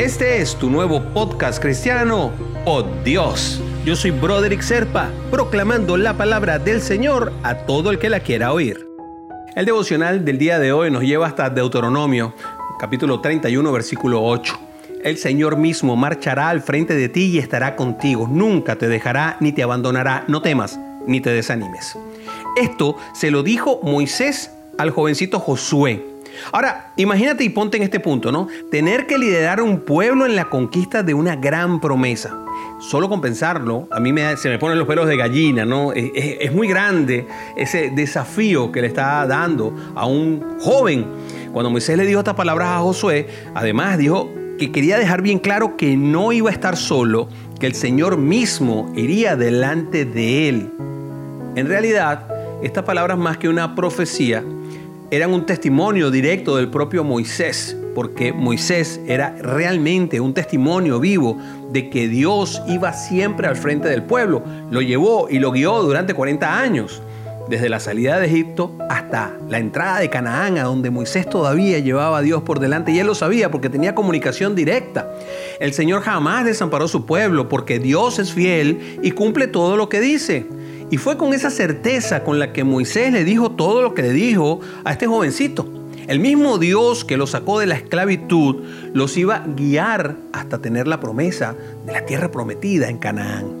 Este es tu nuevo podcast cristiano, Oh Dios. Yo soy Broderick Serpa, proclamando la palabra del Señor a todo el que la quiera oír. El devocional del día de hoy nos lleva hasta Deuteronomio, capítulo 31, versículo 8. El Señor mismo marchará al frente de ti y estará contigo. Nunca te dejará ni te abandonará. No temas ni te desanimes. Esto se lo dijo Moisés al jovencito Josué Ahora, imagínate y ponte en este punto, ¿no? Tener que liderar un pueblo en la conquista de una gran promesa. Solo con pensarlo, a mí me, se me ponen los pelos de gallina, ¿no? Es, es muy grande ese desafío que le está dando a un joven. Cuando Moisés le dijo estas palabras a Josué, además dijo que quería dejar bien claro que no iba a estar solo, que el Señor mismo iría delante de él. En realidad, estas palabras más que una profecía, eran un testimonio directo del propio Moisés, porque Moisés era realmente un testimonio vivo de que Dios iba siempre al frente del pueblo. Lo llevó y lo guió durante 40 años, desde la salida de Egipto hasta la entrada de Canaán, a donde Moisés todavía llevaba a Dios por delante, y él lo sabía porque tenía comunicación directa. El Señor jamás desamparó su pueblo porque Dios es fiel y cumple todo lo que dice. Y fue con esa certeza con la que Moisés le dijo todo lo que le dijo a este jovencito. El mismo Dios que los sacó de la esclavitud los iba a guiar hasta tener la promesa de la tierra prometida en Canaán.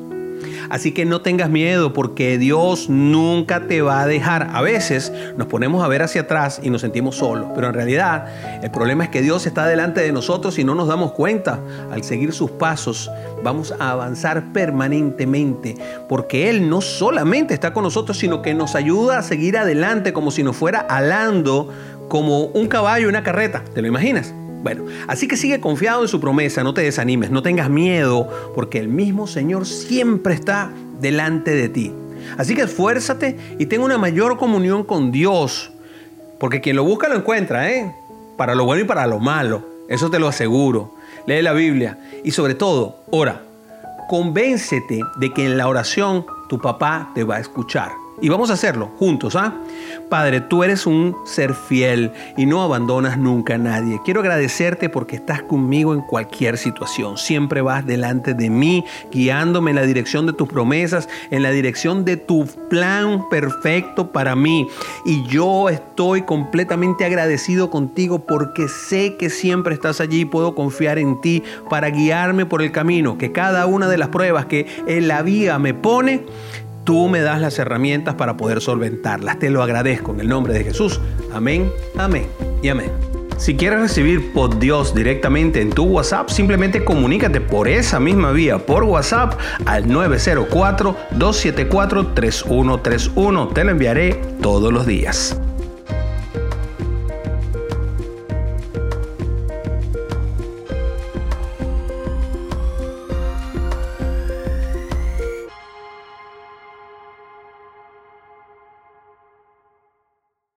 Así que no tengas miedo porque Dios nunca te va a dejar. A veces nos ponemos a ver hacia atrás y nos sentimos solos, pero en realidad el problema es que Dios está delante de nosotros y no nos damos cuenta. Al seguir sus pasos vamos a avanzar permanentemente porque Él no solamente está con nosotros, sino que nos ayuda a seguir adelante como si nos fuera alando como un caballo en una carreta. ¿Te lo imaginas? Bueno, así que sigue confiado en su promesa, no te desanimes, no tengas miedo, porque el mismo Señor siempre está delante de ti. Así que esfuérzate y ten una mayor comunión con Dios, porque quien lo busca lo encuentra, ¿eh? Para lo bueno y para lo malo, eso te lo aseguro. Lee la Biblia y sobre todo, ora. Convéncete de que en la oración tu papá te va a escuchar. Y vamos a hacerlo juntos, ¿ah? Padre, tú eres un ser fiel y no abandonas nunca a nadie. Quiero agradecerte porque estás conmigo en cualquier situación. Siempre vas delante de mí, guiándome en la dirección de tus promesas, en la dirección de tu plan perfecto para mí. Y yo estoy completamente agradecido contigo porque sé que siempre estás allí y puedo confiar en ti para guiarme por el camino, que cada una de las pruebas que en la vía me pone, Tú me das las herramientas para poder solventarlas. Te lo agradezco en el nombre de Jesús. Amén, amén y amén. Si quieres recibir por Dios directamente en tu WhatsApp, simplemente comunícate por esa misma vía por WhatsApp al 904-274-3131. Te lo enviaré todos los días.